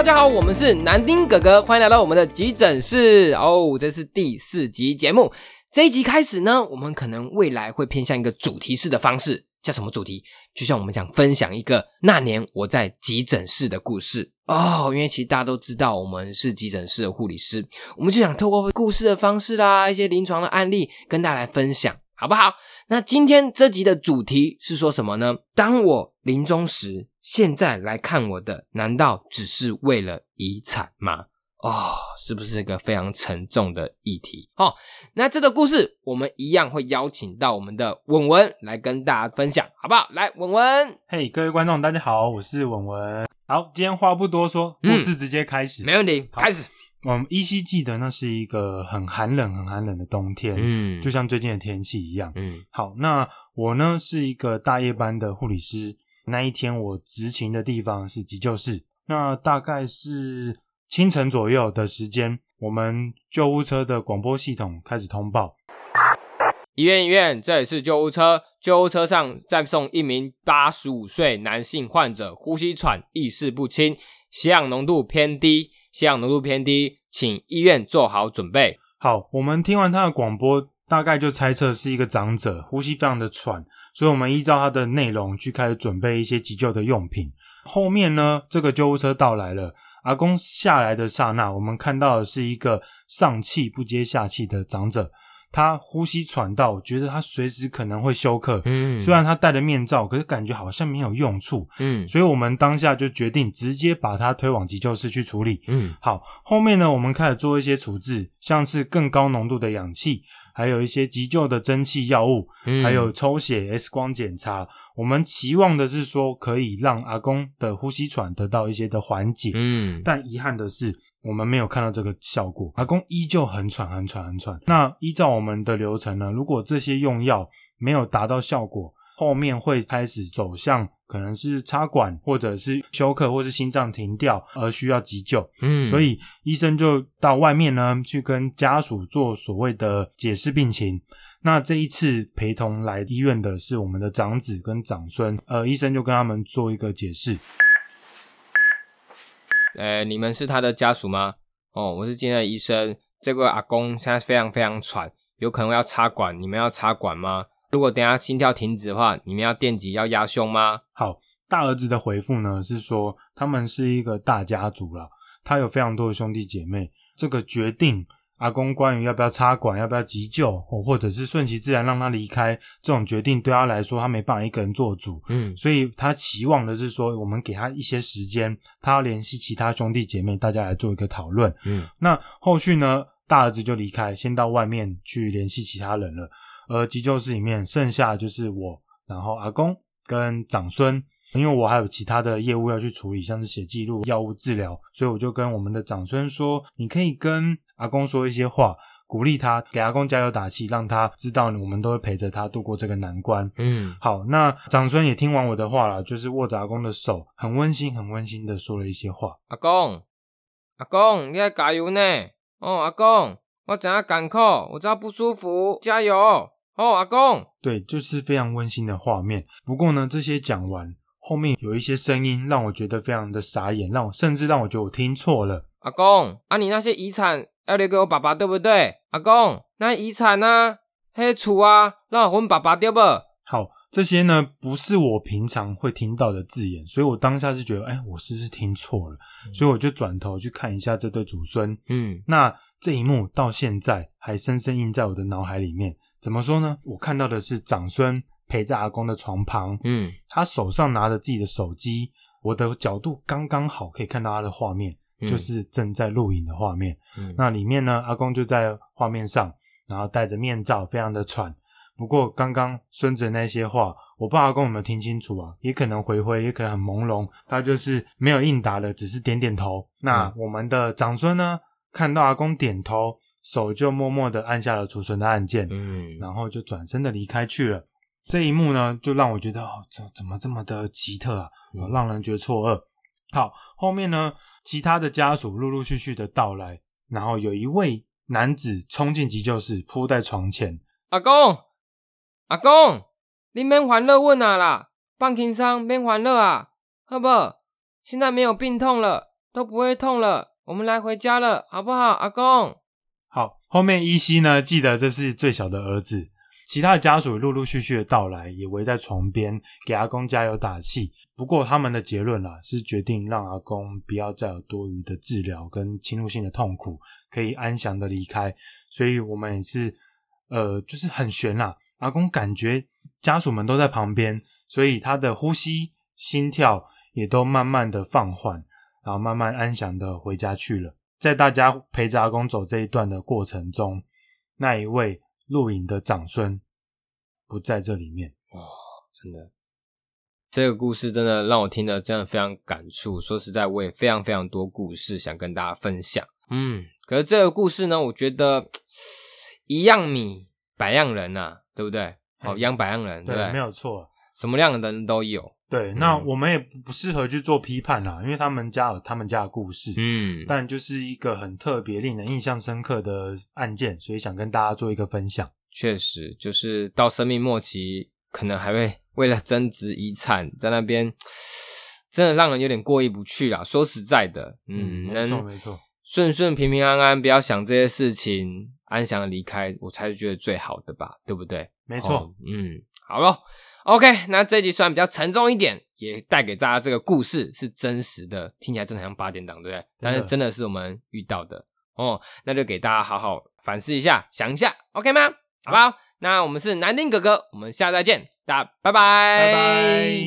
大家好，我们是南丁哥哥，欢迎来到我们的急诊室哦，这是第四集节目。这一集开始呢，我们可能未来会偏向一个主题式的方式，叫什么主题？就像我们想分享一个那年我在急诊室的故事哦。因为其实大家都知道我们是急诊室的护理师，我们就想透过故事的方式啦，一些临床的案例跟大家来分享，好不好？那今天这集的主题是说什么呢？当我临终时，现在来看我的，难道只是为了遗产吗？哦，是不是一个非常沉重的议题？好，那这个故事我们一样会邀请到我们的文文来跟大家分享，好不好？来，文文，嘿，各位观众，大家好，我是文文。好，今天话不多说，故事直接开始。没问题，开始。我们依稀记得，那是一个很寒冷、很寒冷的冬天，嗯，就像最近的天气一样，嗯。好，那我呢是一个大夜班的护理师，那一天我执勤的地方是急救室，那大概是清晨左右的时间，我们救护车的广播系统开始通报：医院，医院，这里是救护车，救护车上再送一名八十五岁男性患者，呼吸喘，意识不清，血氧浓度偏低。血氧浓度偏低，请医院做好准备。好，我们听完他的广播，大概就猜测是一个长者，呼吸非常的喘，所以我们依照他的内容去开始准备一些急救的用品。后面呢，这个救护车到来了，阿公下来的刹那，我们看到的是一个上气不接下气的长者。他呼吸喘到，我觉得他随时可能会休克。嗯，虽然他戴了面罩，可是感觉好像没有用处。嗯，所以我们当下就决定直接把他推往急救室去处理。嗯，好，后面呢，我们开始做一些处置，像是更高浓度的氧气。还有一些急救的蒸汽药物，还有抽血、X 光检查。我们期望的是说，可以让阿公的呼吸喘得到一些的缓解。嗯，但遗憾的是，我们没有看到这个效果。阿公依旧很喘，很喘，很喘。那依照我们的流程呢，如果这些用药没有达到效果，后面会开始走向。可能是插管，或者是休克，或是心脏停掉而需要急救。嗯，所以医生就到外面呢去跟家属做所谓的解释病情。那这一次陪同来医院的是我们的长子跟长孙，呃，医生就跟他们做一个解释。呃，你们是他的家属吗？哦，我是今天的医生。这个阿公现在非常非常喘，有可能要插管，你们要插管吗？如果等下心跳停止的话，你们要电击要压胸吗？好，大儿子的回复呢是说，他们是一个大家族了，他有非常多的兄弟姐妹。这个决定，阿公关于要不要插管、要不要急救，或者是顺其自然让他离开，这种决定对他来说，他没办法一个人做主。嗯，所以他期望的是说，我们给他一些时间，他要联系其他兄弟姐妹，大家来做一个讨论。嗯，那后续呢，大儿子就离开，先到外面去联系其他人了。而急救室里面剩下就是我，然后阿公跟长孙，因为我还有其他的业务要去处理，像是写记录、药物治疗，所以我就跟我们的长孙说：“你可以跟阿公说一些话，鼓励他，给阿公加油打气，让他知道我们都会陪着他度过这个难关。”嗯，好，那长孙也听完我的话了，就是握着阿公的手，很温馨、很温馨的说了一些话：“阿公，阿公，你要加油呢！哦，阿公，我怎样赶苦，我知道不舒服，加油！”哦，阿公，对，就是非常温馨的画面。不过呢，这些讲完后面有一些声音让我觉得非常的傻眼，让我甚至让我觉得我听错了。阿公，啊，你那些遗产要留给我爸爸，对不对？阿公，那遗产呢？黑厝啊，让我爸爸对不？好，这些呢不是我平常会听到的字眼，所以我当下是觉得，哎，我是不是听错了？所以我就转头去看一下这对祖孙。嗯，那这一幕到现在还深深印在我的脑海里面。怎么说呢？我看到的是长孙陪在阿公的床旁，嗯，他手上拿着自己的手机，我的角度刚刚好可以看到他的画面，就是正在录影的画面。嗯那里面呢，阿公就在画面上，然后戴着面罩，非常的喘。不过刚刚孙子那些话，我不知道阿公有没有听清楚啊？也可能回回，也可能很朦胧，他就是没有应答的，只是点点头。那我们的长孙呢，看到阿公点头。手就默默的按下了储存的按键，嗯，然后就转身的离开去了。这一幕呢，就让我觉得哦，怎怎么这么的奇特啊，让人觉得错愕。好，后面呢，其他的家属陆陆续续的到来，然后有一位男子冲进急救室，扑在床前。阿公，阿公，你免欢乐问啊啦，放轻松，免欢乐啊，好不？现在没有病痛了，都不会痛了，我们来回家了，好不好，阿公？好，后面依稀呢，记得这是最小的儿子，其他的家属陆陆续续的到来，也围在床边给阿公加油打气。不过他们的结论啦，是决定让阿公不要再有多余的治疗跟侵入性的痛苦，可以安详的离开。所以我们也是，呃，就是很悬啦。阿公感觉家属们都在旁边，所以他的呼吸、心跳也都慢慢的放缓，然后慢慢安详的回家去了。在大家陪着阿公走这一段的过程中，那一位录影的长孙不在这里面。真的，这个故事真的让我听得真的非常感触。说实在，我也非常非常多故事想跟大家分享。嗯，可是这个故事呢，我觉得一样米百样人呐、对不对？哦，嗯养百样人，对？没有错。什么样的人都有。对，那嗯我们也不不适合去做批判啦，因为他们家有他们家的故事，嗯，但就是一个很特别、令人印象深刻的案件，所以想跟大家做一个分享。确实，就是到生命末期，可能还会为了争执遗产，在那边真的让人有点过意不去啦。说实在的，嗯，没错能没错。顺顺平平安安，不要想这些事情，安详的离开，我才是觉得最好的吧，对不对？没错哦嗯，好咯 OK，那这集虽然比较沉重一点，也带给大家这个故事是真实的，听起来真的像八点档，对不对？但是真的是我们遇到的哦，那就给大家好好反思一下，想一下，OK 吗？好不好？那我们是南丁哥哥，我们下次再见，大家拜拜，拜拜。